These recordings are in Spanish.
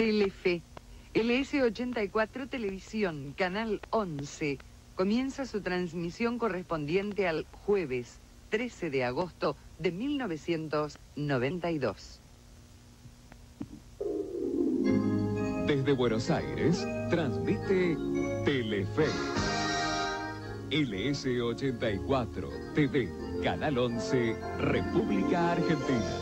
Telefe. LS84 Televisión, Canal 11. Comienza su transmisión correspondiente al jueves 13 de agosto de 1992. Desde Buenos Aires, transmite Telefe. LS84 TV, Canal 11, República Argentina.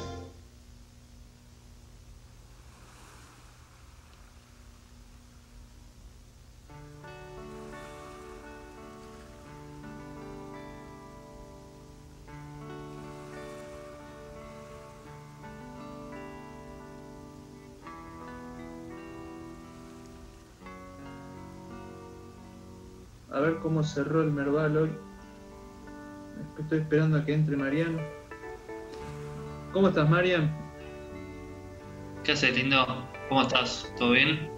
A ver cómo cerró el Merval hoy. Estoy esperando a que entre Mariano. ¿Cómo estás, Marian? ¿Qué haces, lindo? ¿Cómo estás? ¿Todo bien?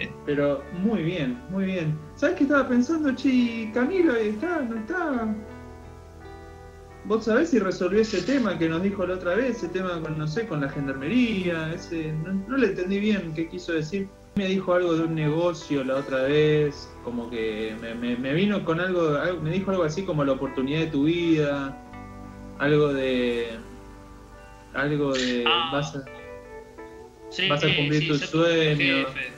Eh, Pero muy bien, muy bien. ¿Sabes qué estaba pensando, Chi? Camilo, ¿está? ¿No está? ¿Vos sabés si resolvió ese tema que nos dijo la otra vez? Ese tema con, no sé, con la gendarmería, ese... No, no le entendí bien qué quiso decir. Me dijo algo de un negocio la otra vez, como que me, me- me vino con algo, algo- me dijo algo así como la oportunidad de tu vida, algo de... Algo de... Ah, vas a- sí, Vas a cumplir sí, tu ser sueño. jefe.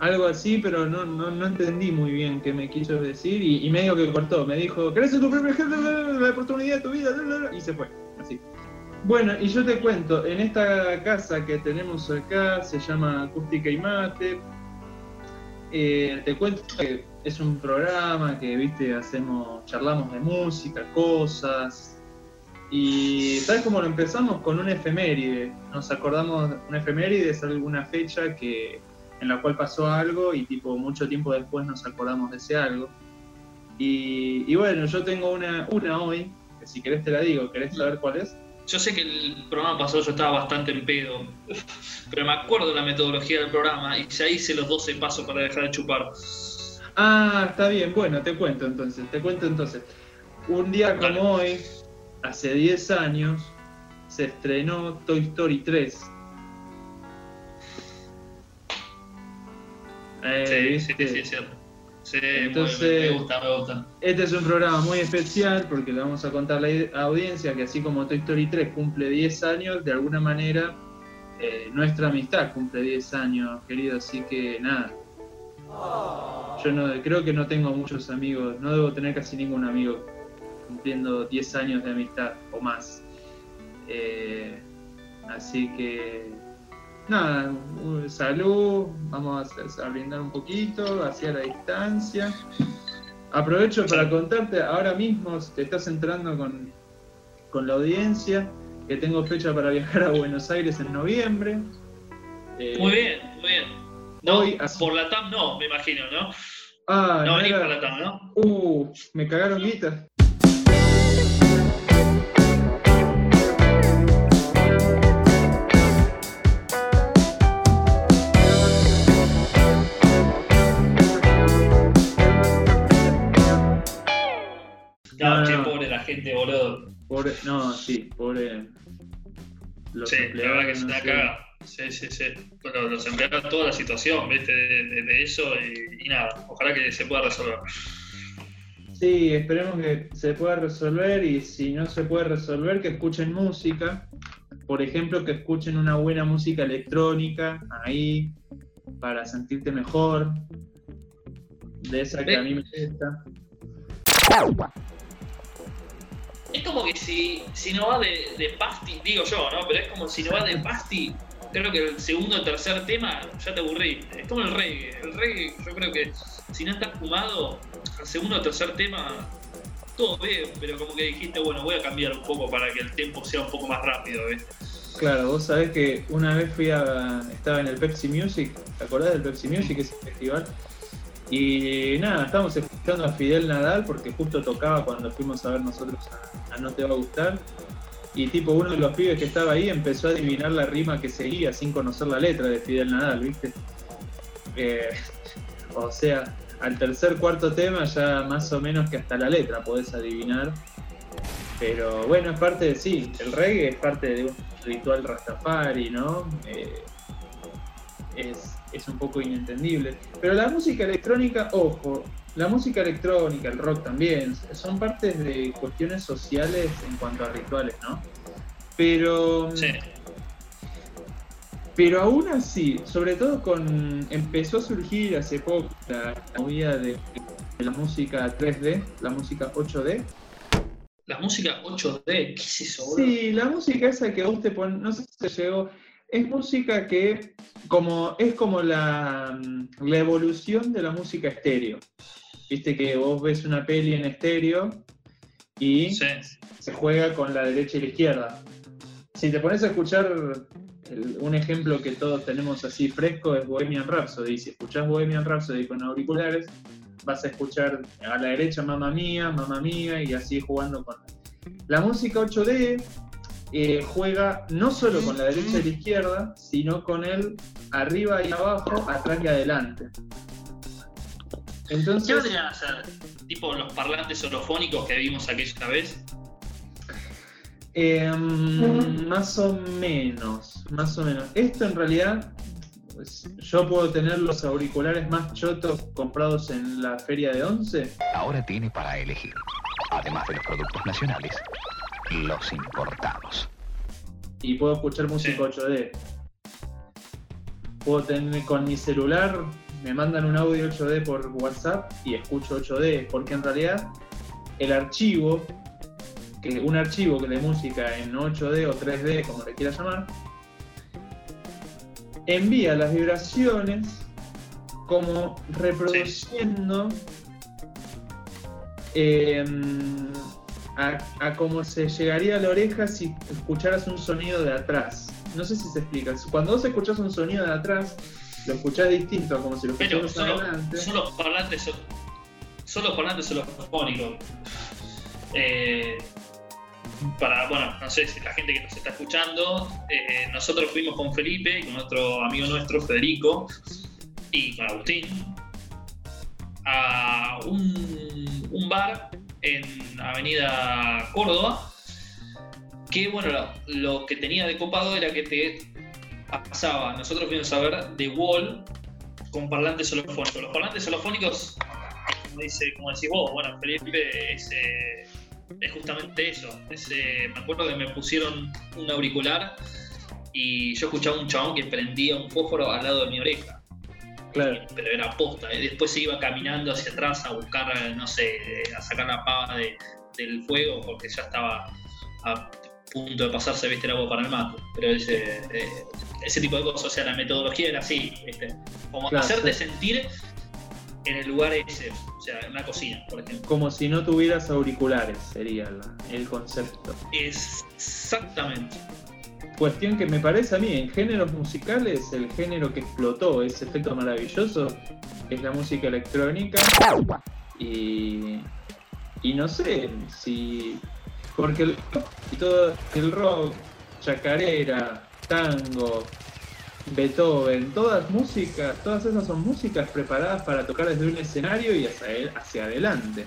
Algo así, pero no, no, no entendí muy bien qué me quiso decir y, y medio que cortó. Me dijo, ¿querés ser tu propio jefe? La oportunidad de tu vida. Y se fue. Bueno, y yo te cuento, en esta casa que tenemos acá, se llama Acústica y Mate. Eh, te cuento que es un programa que, viste, hacemos, charlamos de música, cosas. Y ¿sabes cómo lo empezamos? Con una efeméride. Nos acordamos, una efeméride es alguna fecha que en la cual pasó algo y tipo mucho tiempo después nos acordamos de ese algo. Y, y bueno, yo tengo una, una hoy, que si querés te la digo, ¿querés saber cuál es? Yo sé que el programa pasado yo estaba bastante en pedo, pero me acuerdo la metodología del programa y ya hice los 12 pasos para dejar de chupar. Ah, está bien, bueno, te cuento entonces, te cuento entonces. Un día como Dale. hoy, hace 10 años, se estrenó Toy Story 3. Eh, Sí, sí, sí, es cierto. Sí, Entonces- me gusta, me gusta. Este es un programa muy especial porque le vamos a contar a la audiencia que así como Toy Story 3 cumple 10 años, de alguna manera eh, nuestra amistad cumple 10 años, querido, así que nada. Yo no creo que no tengo muchos amigos, no debo tener casi ningún amigo cumpliendo 10 años de amistad o más. Eh, así que nada, salud, vamos a, a brindar un poquito hacia la distancia. Aprovecho para contarte, ahora mismo te estás entrando con, con la audiencia, que tengo fecha para viajar a Buenos Aires en noviembre. Eh, Muy bien, muy bien. No, Hoy, así- por la TAM no, me imagino, ¿no? Ah, No no venís por la TAM, ¿no? Uh, me cagaron guita. Gente, boludo. Pobre, no, sí, pobre. Los Sí, la verdad que es una sé. cagada. Sí, sí, sí. Bueno, los empleados, toda la situación, ¿viste? De, de- de eso y, y nada. Ojalá que se pueda resolver. Sí, esperemos que se pueda resolver y si no se puede resolver, que escuchen música. Por ejemplo, que escuchen una buena música electrónica ahí para sentirte mejor. De esa que a mí me gusta. Es como que si, si no va de, de Pasti, digo yo, ¿no? Pero es como si no va de Pasti, creo que el segundo o tercer tema ya te aburrí. Es como el reggae. El reggae, yo creo que si no estás fumado, el segundo o tercer tema, todo bien, pero como que dijiste, bueno, voy a cambiar un poco para que el tiempo sea un poco más rápido, ¿viste? Claro, vos sabés que una vez fui a. estaba en el Pepsi Music, ¿te acordás del Pepsi Music, ese festival? Y nada, estábamos a Fidel Nadal porque justo tocaba cuando fuimos a ver nosotros a, No Te Va a Gustar. Y tipo, uno de los pibes que estaba ahí empezó a adivinar la rima que seguía sin conocer la letra de Fidel Nadal, ¿viste? Eh, o sea, al tercer, cuarto tema ya más o menos que hasta la letra podés adivinar. Pero bueno, es parte de sí, el reggae es parte de un ritual rastafari, ¿no? Eh, es, es un poco inentendible. Pero la música electrónica, ojo, la música electrónica, el rock también, son partes de cuestiones sociales en cuanto a rituales, ¿no? Pero... Sí. Pero aún así, sobre todo con. empezó a surgir hace poco la, la movida de, de la música 3D, la música 8D. La música 8D, ¿qué es eso? Sí, la música esa que vos te pones, no sé si te llegó, es música que como es como la, mm, la evolución de la música estéreo. Viste que vos ves una peli en estéreo y Sí. se juega con la derecha y la izquierda. Si te pones a escuchar el- un ejemplo que todos tenemos así fresco es Bohemian Rhapsody. Si escuchás Bohemian Rhapsody con auriculares, vas a escuchar a la derecha Mamma Mía, Mamma Mía y así jugando con... La música 8D eh, juega no solo con la derecha y la izquierda, sino con el arriba y abajo, atrás y adelante. ¿Qué Entonces, vendrían a ser? Tipo los parlantes holofónicos que vimos aquella vez. Eh, más o menos, más o menos. Esto en realidad, pues, yo puedo tener los auriculares más chotos comprados en la feria de Once. Ahora tiene para elegir, además de los productos nacionales, los importados. y puedo escuchar música 8D. Puedo tener con mi celular, me mandan un audio 8D por WhatsApp y escucho 8D, porque en realidad el archivo, que un archivo de música en 8D o 3D, como le quieras llamar, envía las vibraciones como reproduciendo em, a, a cómo se llegaría a la oreja si escucharas un sonido de atrás. No sé si se explica. Cuando vos escuchás un sonido de atrás, lo escuchás distinto a como si lo Pero escucharas son, adelante. son los parlantes son los parlantes holofónicos. Eh, para, bueno, no sé si la gente que nos está escuchando, eh, nosotros fuimos con Felipe y con otro amigo nuestro, Federico, y con Agustín, a un, un bar en Avenida Córdoba, que bueno, lo, lo que tenía de copado era que te pasaba, nosotros fuimos a ver The Wall con parlantes holofónicos. Los parlantes holofónicos, como, dice, como decís vos, bueno, Felipe, es, eh, es justamente eso. Es, eh, me acuerdo que me pusieron un auricular y yo escuchaba un chabón que prendía un fósforo al lado de mi oreja. Claro. Pero era posta. Y después se iba caminando hacia atrás a buscar, no sé, a sacar la pava de- del fuego porque ya estaba a punto de pasarse, viste, el agua para el mato. Pero ese, eh, ese tipo de cosas, o sea, la metodología era así, ¿viste? Como Claro, hacerte sí. sentir en el lugar ese, o sea, en una cocina, por ejemplo. Como si no tuvieras auriculares, sería la- el concepto. Exactamente. Cuestión que me parece a mí, en géneros musicales, el género que explotó ese efecto maravilloso es la música electrónica. Y, y no sé si. Porque el, todo, el rock, chacarera, tango, Beethoven, todas músicas, todas esas son músicas preparadas para tocar desde un escenario y hacia, hacia adelante.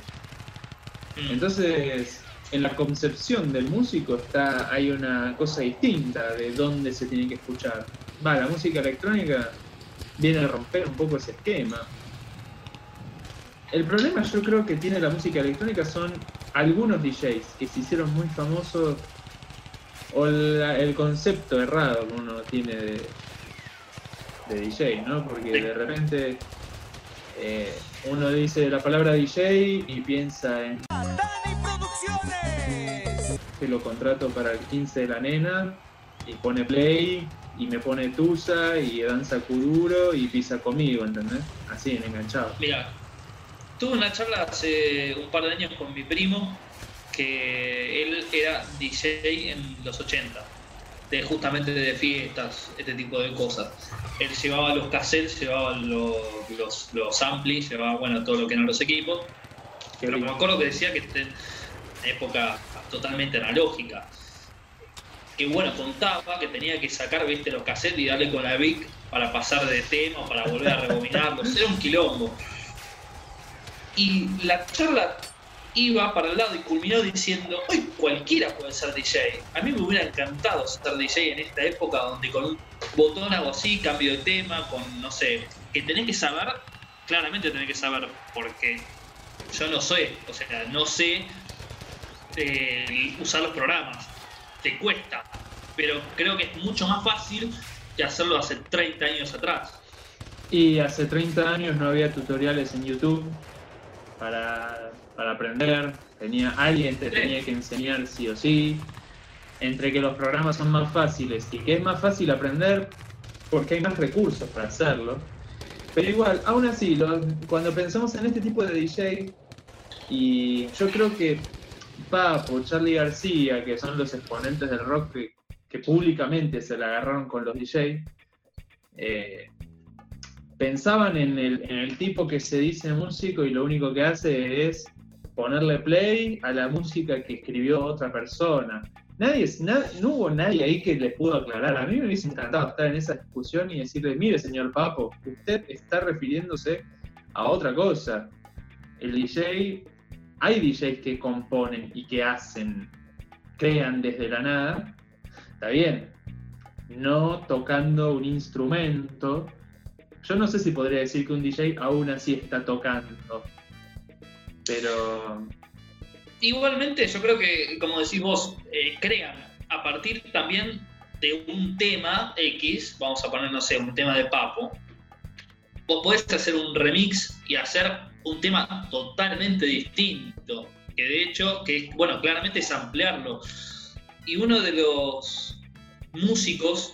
Mm. Entonces, en la concepción del músico está hay una cosa distinta de dónde se tiene que escuchar. Va, la música electrónica viene a romper un poco ese esquema. El problema yo creo que tiene la música electrónica son algunos DJs que se hicieron muy famosos o la- el concepto errado que uno tiene de, de DJ, ¿no? Porque de repente eh, uno dice la palabra DJ y piensa en que lo contrato para el 15 de la nena y pone play y me pone tusa y danza kuduro y pisa conmigo, ¿entendés? Así, en enganchado. Mira, tuve una charla hace un par de años con mi primo que él era DJ en los 80, de, justamente de fiestas, este tipo de cosas. Él llevaba los cassettes, llevaba los, los, los amplis, llevaba bueno todo lo que eran los equipos. Qué Pero me acuerdo que decía que en época totalmente analógica. Que bueno, contaba que tenía que sacar, viste, los cassettes y darle con la Vic para pasar de tema, para volver a rebobinarlos. Era un quilombo. Y la charla iba para el lado y culminó diciendo, hoy cualquiera puede ser DJ. A mí me hubiera encantado ser DJ en esta época donde con un botón hago así, cambio de tema, con, no sé, que tenés que saber, claramente tenés que saber, porque yo no sé, o sea, no sé eh, usar los programas, te cuesta, pero creo que es mucho más fácil que hacerlo hace 30 años atrás. Y hace 30 años no había tutoriales en YouTube para, para aprender, tenía, alguien te tenía que enseñar sí o sí. Entre que los programas son más fáciles y que es más fácil aprender porque hay más recursos para hacerlo. Pero igual, aún así, cuando pensamos en este tipo de DJ, y yo creo que Papo, Charlie García, que son los exponentes del rock que, que públicamente se la agarraron con los DJ, eh, pensaban en el, tipo que se dice músico y lo único que hace es ponerle play a la música que escribió otra persona. Nadie, na- no hubo nadie ahí que le pudo aclarar. A mí me hubiese encantado estar en esa discusión y decirle, mire señor Papo, usted está refiriéndose a otra cosa. El DJ, hay DJs que componen y que hacen, crean desde la nada, está bien, no tocando un instrumento. Yo no sé si podría decir que un DJ aún así está tocando, pero Igualmente, yo creo que, como decís vos, eh, crean a partir también de un tema X, vamos a poner, no sé, un tema de Papo. Vos podés hacer un remix y hacer un tema totalmente distinto. Que de hecho, que bueno, claramente es ampliarlo. Y uno de los músicos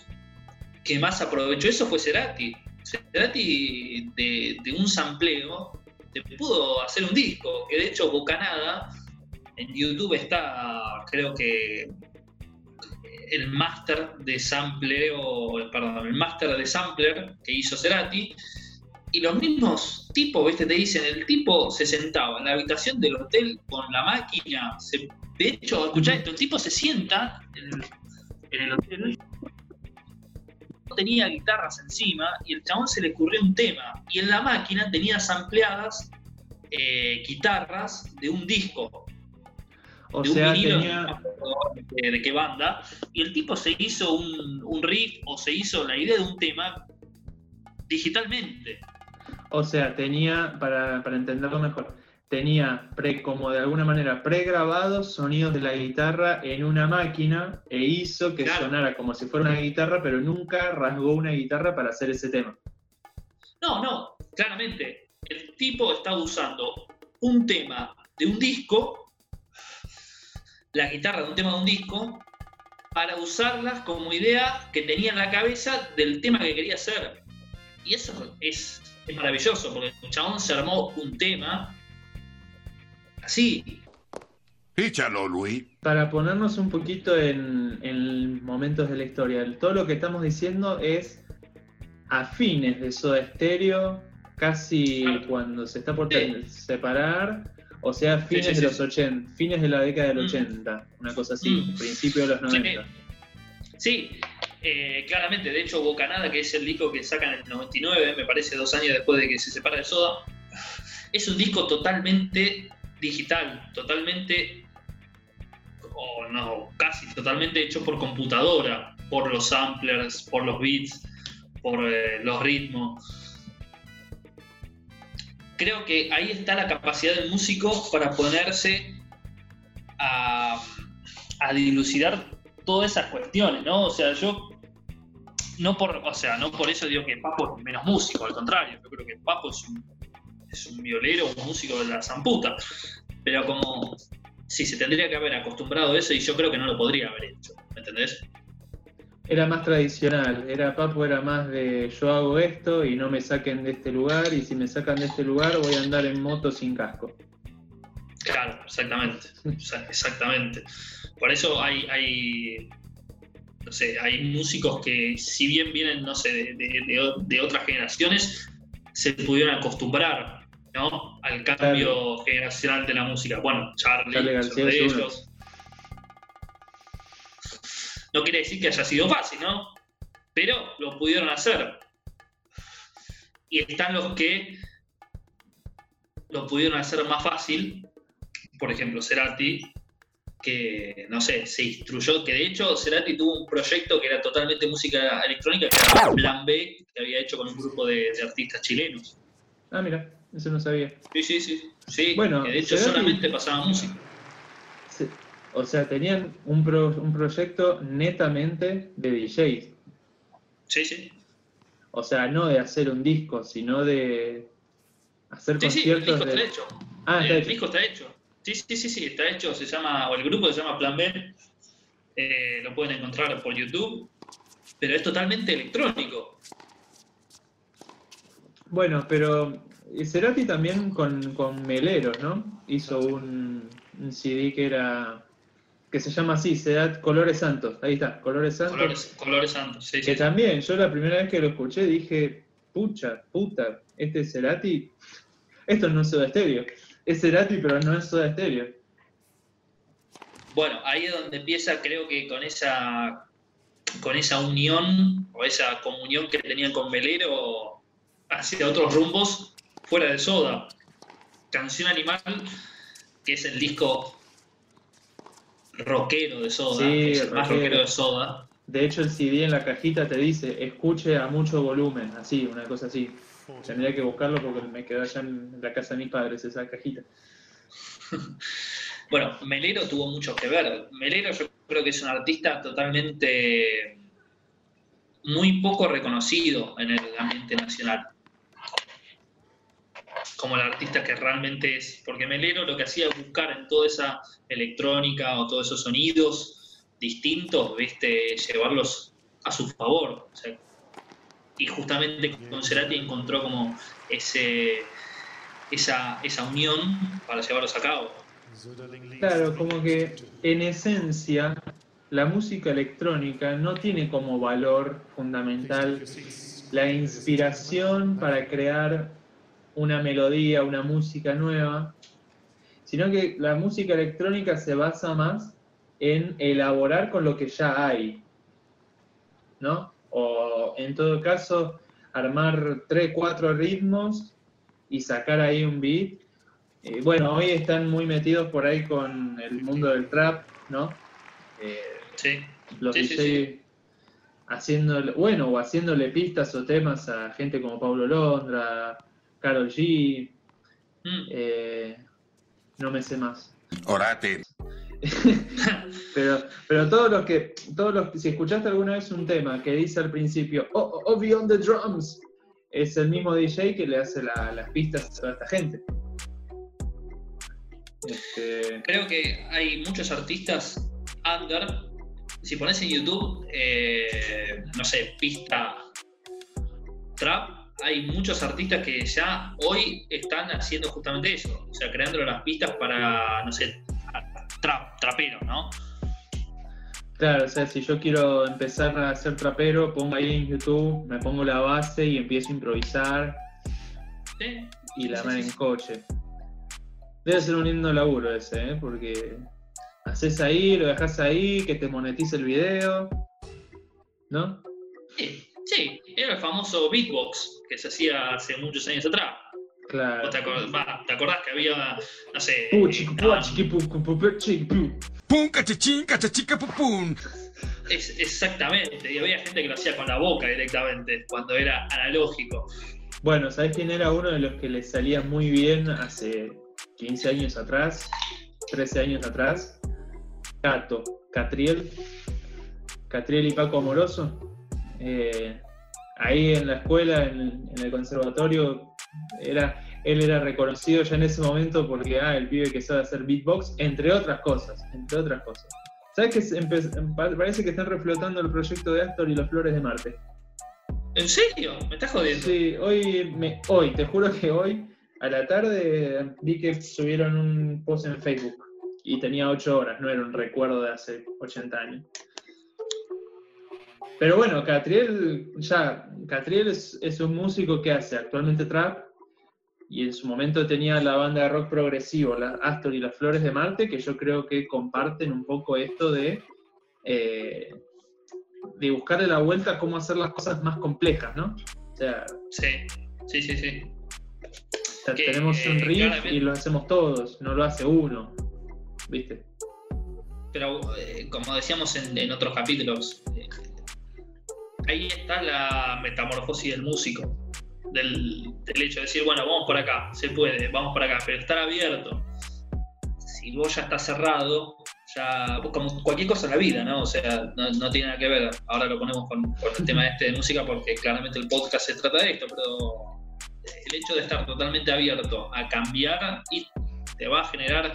que más aprovechó eso fue Cerati. Cerati de, de un sampleo te pudo hacer un disco, que de hecho Bocanada en YouTube está, creo que el máster de sampleo, perdón, el máster de sampler que hizo Cerati. Y los mismos tipos, ¿viste? Te dicen, el tipo se sentaba en la habitación del hotel con la máquina. se- de hecho, escuchá esto, el tipo se sienta en, el hotel, tenía guitarras encima y el chabón se le ocurrió un tema. Y en la máquina tenía sampleadas eh, guitarras de un disco o de un sea, vinilo, tenía, me acuerdo de, de qué banda, y el tipo se hizo un, un riff o se hizo la idea de un tema digitalmente. o sea, tenía, para, para entenderlo mejor, tenía pre, como de alguna manera pregrabados sonidos de la guitarra en una máquina e hizo que Claro. sonara como si fuera una guitarra, pero nunca rasgó una guitarra para hacer ese tema. No, no, claramente, el tipo estaba usando un tema de un disco, la guitarra de un tema de un disco, para usarlas como idea que tenía en la cabeza del tema que quería hacer. Y eso es, es maravilloso, porque el chabón se armó un tema así, Échalo, Luis. Para ponernos un poquito en, en momentos de la historia, todo lo que estamos diciendo es a fines de Soda Stereo, casi cuando se está por Sí. separar, o sea, fines sí, de sí, los sí. 80, fines de la década del Mm. 80, una cosa así, Mm. principio de los Sí. 90. Sí, eh, claramente. De hecho, Bocanada, que es el disco que sacan en el 99, me parece dos años después de que se separa de Soda, es un disco totalmente digital, totalmente, o no, casi totalmente hecho por computadora, por los samplers, por los beats, por eh, los ritmos. Creo que ahí está la capacidad del músico para ponerse a, a dilucidar todas esas cuestiones, ¿no? O sea, yo no por, o sea, no por eso digo que Papo es menos músico, al contrario, yo creo que Papo es un, es un violero, un músico de la zamputa, pero como si se tendría que haber acostumbrado a eso y yo creo que no lo podría haber hecho, ¿me entendés? Era más tradicional, era Papo era más de yo hago esto y no me saquen de este lugar y si me sacan de este lugar voy a andar en moto sin casco. Claro, exactamente, exactamente. Por eso hay, hay, no sé, hay músicos que si bien vienen, no sé, de, de- de- de otras generaciones, se pudieron acostumbrar, ¿no? Al cambio generacional de la música. Bueno, Charlie, Charlie García de ellos. No quiere decir que haya sido fácil, ¿no? Pero lo pudieron hacer. Y están los que lo pudieron hacer más fácil, por ejemplo, Cerati, que, no sé, se instruyó, que de hecho Cerati tuvo un proyecto que era totalmente música electrónica, que era Plan B, que había hecho con un grupo de, de artistas chilenos. Ah, mira, eso no sabía. Sí, sí, sí. Sí, Bueno, que de hecho solamente pasaba música. Sí. O sea, tenían un, pro- un proyecto netamente de DJs. Sí, sí. O sea, no de hacer un disco, sino de hacer Sí, sí, el disco conciertos está hecho. Ah, está el hecho. disco está hecho. Sí, sí, sí, sí, está hecho. Se llama, o el grupo se llama Plan B. Eh, lo pueden encontrar por YouTube. Pero es totalmente electrónico. Bueno, pero Cerati también con, con Meleros, ¿no? Hizo un, un CD que era que se llama así, Cerati Colores Santos. Ahí está, Colores Santos. Colores, colores santos. Sí, Que sí. también, yo la primera vez que lo escuché dije, pucha, puta, este Cerati, esto no es Soda Stereo. Es Cerati, pero no es Soda Stereo. Bueno, ahí es donde empieza, creo que con esa con esa unión o esa comunión que tenían con Velero hacia otros rumbos fuera de Soda. Canción Animal, que es el disco rockero de Soda, Sí, que es el más rockero. rockero de Soda. De hecho, el CD en la cajita te dice, escuche a mucho volumen, así, una cosa así. Tendría que buscarlo porque me quedó allá en la casa de mis padres esa cajita. Bueno, Melero tuvo mucho que ver. Melero yo creo que es un artista totalmente muy poco reconocido en el ambiente nacional. Como el artista que realmente es. Porque Melero lo que hacía es buscar en toda esa electrónica o todos esos sonidos distintos, ¿viste? llevarlos a su favor. O sea, y justamente con Cerati encontró como ese, esa, esa unión para llevarlos a cabo. Claro, como que en esencia la música electrónica no tiene como valor fundamental la inspiración para crear una melodía, una música nueva, sino que la música electrónica se basa más en elaborar con lo que ya hay, ¿no? O en todo caso, armar tres, cuatro ritmos y sacar ahí un beat. Eh, bueno, hoy están muy metidos por ahí con el mundo del trap, ¿no? Eh, Sí. los Sí, sí, DJ haciéndole, bueno, o haciéndole pistas o temas a gente como Pablo Londra, Carol G, Mm. eh, no me sé más. Orate. Pero, pero todos los que, todos los que, si escuchaste alguna vez un tema que dice al principio, oh, oh, Obi on the drums, es el mismo DJ que le hace la- las pistas a toda esta gente. Este, Creo que hay muchos artistas under. Si pones en YouTube, eh, no sé, pista trap, hay muchos artistas que ya hoy están haciendo justamente eso. O sea, creando las pistas para, no sé, trap, traperos, ¿no? Claro, o sea, si yo quiero empezar a ser trapero, pongo ahí en YouTube, me pongo la base y empiezo a improvisar Sí, y la Sí, en coche. Debe ser un lindo laburo ese, ¿eh? Porque haces ahí, lo dejas ahí, que te monetice el video, ¿no? sí, sí, era el famoso beatbox que se hacía hace muchos años atrás. Claro. ¿Vos te, acordás, va, ¿te acordás que había, no sé. Es, exactamente, y había gente que lo hacía con la boca directamente, cuando era analógico. Bueno, ¿sabes quién era uno de los que le salía muy bien hace 15 años atrás? 13 años atrás. Cato, Catriel. Catriel y Paco Amoroso. Eh, ahí en la escuela, en, en el conservatorio, era, él era reconocido ya en ese momento porque, ah, el pibe que sabe hacer beatbox, entre otras cosas, entre otras cosas. ¿Sabes que pa- parece que están reflotando el proyecto de Astor y los Flores de Marte? ¿En serio? ¿Me estás jodiendo? Sí, hoy, me, hoy, te juro que hoy, a la tarde, vi que subieron un post en Facebook y tenía 8 horas, no era un recuerdo de hace 80 años. Pero bueno, Catriel, ya, Catriel es, es un músico que hace actualmente trap y en su momento tenía la banda de rock progresivo, la Astor y las Flores de Marte, que yo creo que comparten un poco esto de, eh, de buscarle la vuelta a cómo hacer las cosas más complejas, ¿no? O sea, Sí, sí, sí, sí. o sea, Que, tenemos un eh, riff claramente- y lo hacemos todos, no lo hace uno, ¿viste? pero eh, como decíamos en, en otros capítulos, eh, ahí está la metamorfosis del músico, del, hecho de decir, bueno, vamos por acá, se puede, vamos por acá, pero estar abierto. Si vos ya estás cerrado, ya, como cualquier cosa en la vida, ¿no? O sea, no, no tiene nada que ver, ahora lo ponemos con, con el tema este de música porque claramente el podcast se trata de esto, pero el hecho de estar totalmente abierto a cambiar y te va a generar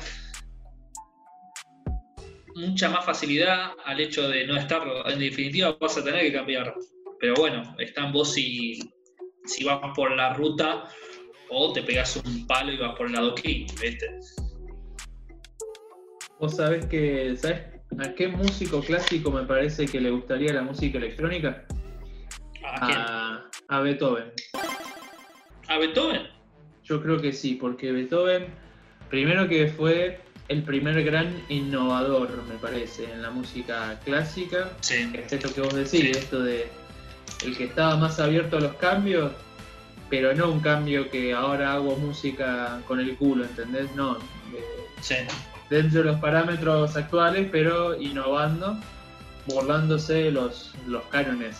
mucha más facilidad al hecho de no estarlo. En definitiva, vas a tener que cambiar. Pero bueno, está en vos si, si vas por la ruta o te pegas un palo y vas por el lado aquí, ¿viste? Vos sabés que, ¿sabés a qué músico clásico me parece que le gustaría la música electrónica? ¿A quién? A, a Beethoven. ¿A Beethoven? Yo creo que sí, porque Beethoven, primero que fue el primer gran innovador, me parece, en la música clásica. Sí. Es esto que vos decís, Sí. esto de el que estaba más abierto a los cambios, pero no un cambio que ahora hago música con el culo, ¿entendés? No, de- Sí. dentro de los parámetros actuales, pero innovando, burlándose los, los cánones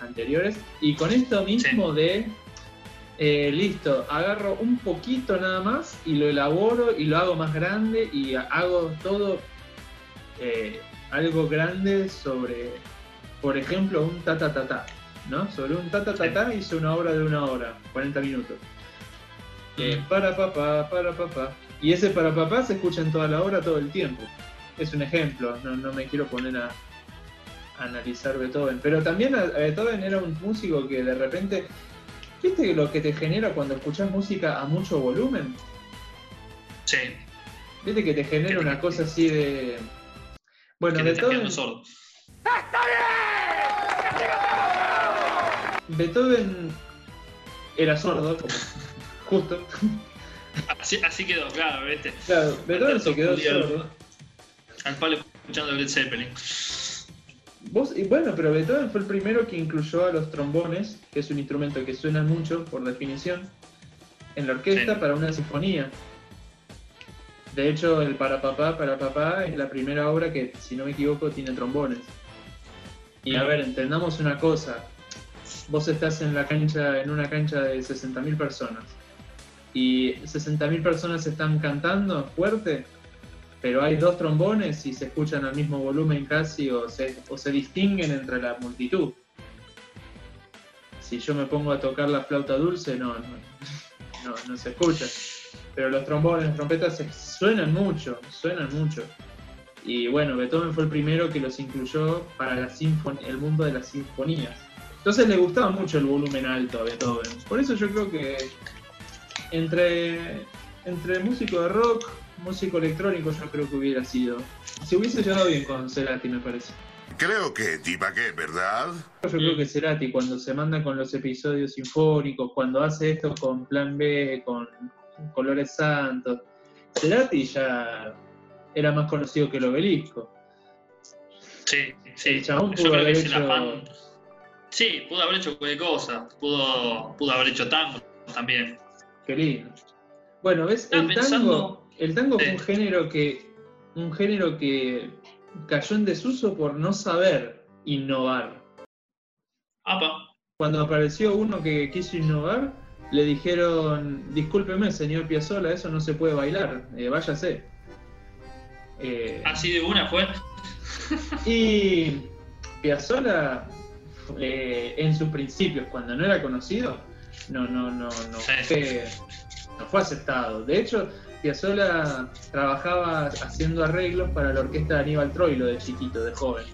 anteriores. Y con esto mismo de, eh, listo, agarro un poquito nada más y lo elaboro y lo hago más grande y hago todo eh, algo grande sobre, por ejemplo, un ta ta ta ta, ¿no? Sobre un ta ta ta ta hice una obra de una hora, 40 minutos. Eh, para papá, para papá. Y ese para papá se escucha en toda la obra todo el tiempo. Es un ejemplo, no, no me quiero poner a, a analizar Beethoven. Pero también a- a Beethoven era un músico que de repente. ¿Viste lo que te genera cuando escuchas música a mucho volumen? Sí. ¿Viste que te genera una cosa así de. Bueno, que te estás Beethoven, sordo. Beethoven era sordo, como- justo. Así, así quedó, claro, ¿viste? Claro, Beethoven se quedó sordo. Al palo escuchando Led Zeppelin. Vos, y bueno, pero Beethoven fue el primero que incluyó a los trombones, que es un instrumento que suena mucho, por definición, en la orquesta Sí. para una sinfonía. De hecho, el Para Papá, Para Papá es la primera obra que, si no me equivoco, tiene trombones. Y a ver, entendamos una cosa. Vos estás en la cancha, en una cancha de 60.000 personas. Y 60.000 personas están cantando fuerte, pero hay dos trombones y se escuchan al mismo volumen casi o se, o se distinguen entre la multitud. Si yo me pongo a tocar la flauta dulce, no, no, no, no se escucha. Pero los trombones, las trompetas se- suenan mucho, suenan mucho. Y bueno, Beethoven fue el primero que los incluyó para la el mundo de las sinfonías. Entonces le gustaba mucho el volumen alto a Beethoven. Por eso yo creo que entre, entre músico de rock, músico electrónico, yo creo que hubiera sido. Se hubiese llevado bien con Cerati, me parece. Creo que divagué, ¿verdad? Yo creo que Cerati, cuando se manda con los episodios sinfónicos, cuando hace esto con Plan B, con Colores Santos, Cerati ya era más conocido que el obelisco. Sí, sí. El chabón Yo pudo haber hecho-. Sí, pudo haber hecho cualquier cosa. Pudo, pudo haber hecho tango también. Qué lindo. Bueno, ¿ves? Estaba El tango, pensando- el tango fue un género que un género que cayó en desuso por no saber innovar. Apa. Cuando apareció uno que quiso innovar, le dijeron, discúlpeme, señor Piazzolla, eso no se puede bailar, eh, váyase. Eh, Así de una fue. y Piazzolla, eh, en sus principios, cuando no era conocido, no, no, no, no, Sí. fue, no fue aceptado. De hecho, Piazzolla trabajaba haciendo arreglos para la orquesta de Aníbal Troilo de chiquito, de joven.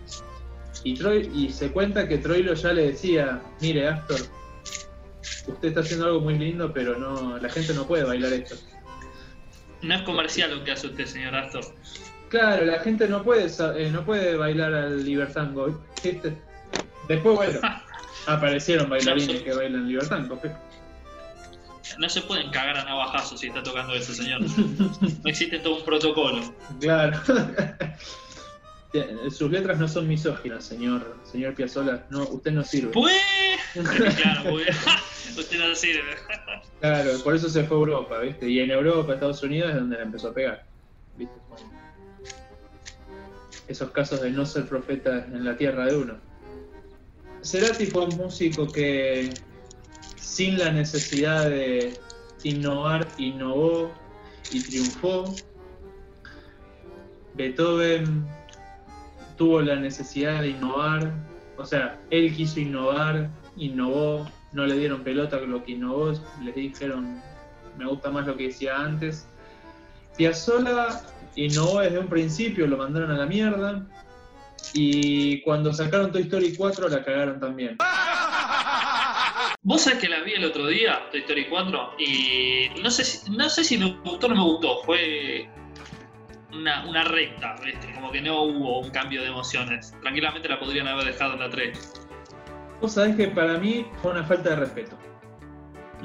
Y, Troy, y se cuenta que Troilo ya le decía, mire Astor, usted está haciendo algo muy lindo, pero no, la gente no puede bailar esto. No es comercial lo que hace usted, señor Astor. Claro, la gente no puede eh, no puede bailar al libertango. ¿viste? Después, bueno, aparecieron bailarines que bailan libertango. No se pueden cagar a navajazos si está tocando eso, señor. No existe todo un protocolo. Claro. Sus letras no son misóginas, señor, señor Piazzolla. No, usted no sirve. Pues. Claro, pues. Usted no sirve. Claro, por eso se fue a Europa, ¿viste? Y en Europa, Estados Unidos es donde la empezó a pegar. ¿Viste? esos casos de no ser profeta en la tierra de uno. Cerati fue un músico que sin la necesidad de innovar, innovó y triunfó. Beethoven tuvo la necesidad de innovar, o sea, él quiso innovar, innovó, no le dieron pelota con lo que innovó, les dijeron, me gusta más lo que decía antes. Piazzolla innovó desde un principio, lo mandaron a la mierda, y cuando sacaron Toy Story 4 la cagaron también. Vos sabés que la vi el otro día, Toy Story 4, y no sé si, no sé si me gustó o no me gustó. Fue una, una recta, ¿viste? como que no hubo un cambio de emociones. Tranquilamente la podrían haber dejado en la 3. Vos sabés que para mí fue una falta de respeto.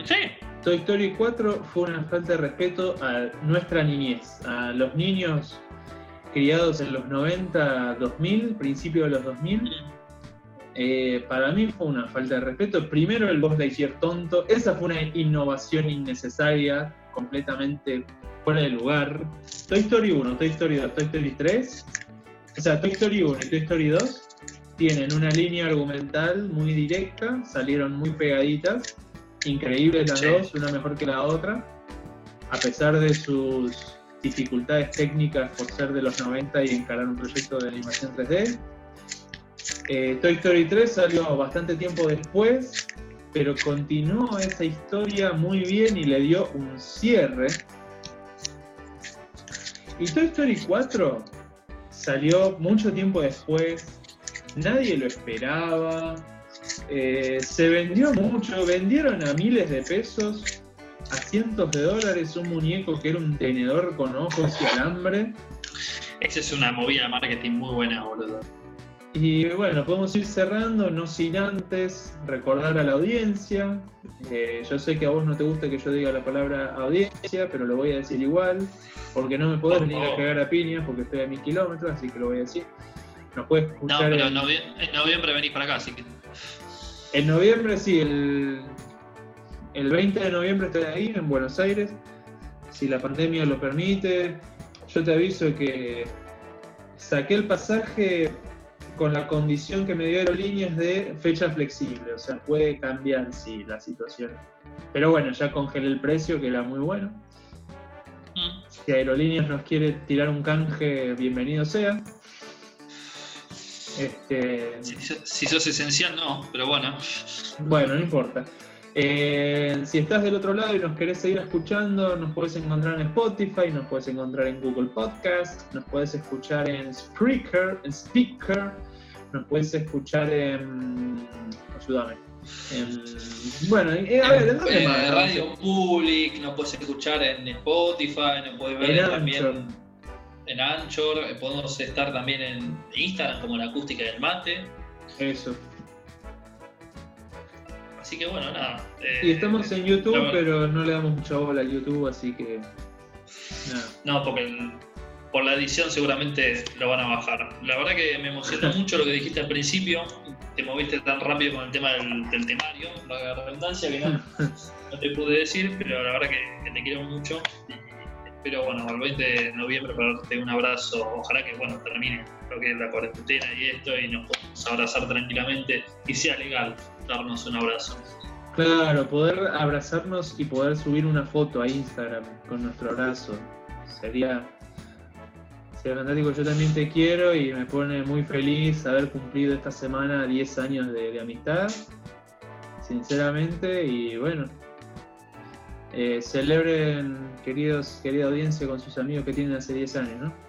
Sí, Toy Story 4 fue una falta de respeto a nuestra niñez, a los niños criados en los 90, 2000, principio de los 2000. Eh, para mí fue una falta de respeto. Primero el Buzz Lightyear tonto, esa fue una innovación innecesaria, completamente fuera de lugar. Toy Story 1, Toy Story 2, Toy Story 3, o sea, Toy Story 1 y Toy Story 2 tienen una línea argumental muy directa, salieron muy pegaditas, increíbles las Sí. dos, una mejor que la otra, a pesar de sus dificultades técnicas por ser de los 90 y encarar un proyecto de animación 3D. Eh, Toy Story 3 salió bastante tiempo después, pero continuó esa historia muy bien y le dio un cierre. Y Toy Story 4 salió mucho tiempo después, nadie lo esperaba, eh, se vendió mucho, vendieron a miles de pesos, a cientos de dólares un muñeco que era un tenedor con ojos y alambre. esa es una movida de marketing muy buena, boludo. Y bueno, podemos ir cerrando, no sin antes recordar a la audiencia. Eh, yo sé que a vos no te gusta que yo diga la palabra audiencia, pero lo voy a decir igual, porque no me podés Por venir a cagar a piñas porque estoy a mil kilómetros, así que lo voy a decir. Nos puedes No, escuchar pero en, en, novie- en noviembre venís para acá, así que. en noviembre, sí, el, el 20 de noviembre estoy ahí, en Buenos Aires. Si la pandemia lo permite, yo te aviso que saqué el pasaje con la condición que me dio Aerolíneas de fecha flexible, o sea, puede cambiar, sí, la situación. Pero bueno, ya congelé el precio, que era muy bueno. Mm. Si Aerolíneas nos quiere tirar un canje, bienvenido sea. Este, Si, si sos esencial, no, pero bueno. Bueno, no importa. Eh, si estás del otro lado y nos querés seguir escuchando, nos puedes encontrar en Spotify, nos puedes encontrar en Google Podcast, nos puedes escuchar en Spreaker, en Speaker, nos puedes escuchar en. Ayúdame. En, bueno, eh, a ver, ¿en dónde Eh, más? Radio Public, nos puedes escuchar en Spotify, nos puedes ver En también Anchor. en Anchor, eh, podemos estar también en Instagram como la acústica del mate. Eso. Así que bueno, nada. eh, Y estamos en YouTube, pero no le damos mucha bola al YouTube, así que. Nada. No, porque el- por la edición seguramente lo van a bajar. La verdad que me emocionó mucho lo que dijiste al principio. Te moviste tan rápido con el tema del, del temario, la redundancia, que no, no te pude decir, pero la verdad que, que te quiero mucho. Espero, bueno, al 20 de noviembre para darte un abrazo. Ojalá que, bueno, termine lo que es la cuarentena y esto y nos podamos abrazar tranquilamente y sea legal darnos un abrazo. Claro, poder abrazarnos y poder subir una foto a Instagram con nuestro abrazo. Sería, sería fantástico. Yo también te quiero y me pone muy feliz haber cumplido esta semana 10 años de, de amistad. Sinceramente, y bueno. eh, celebren, queridos, querida audiencia, con sus amigos que tienen hace 10 años, ¿no?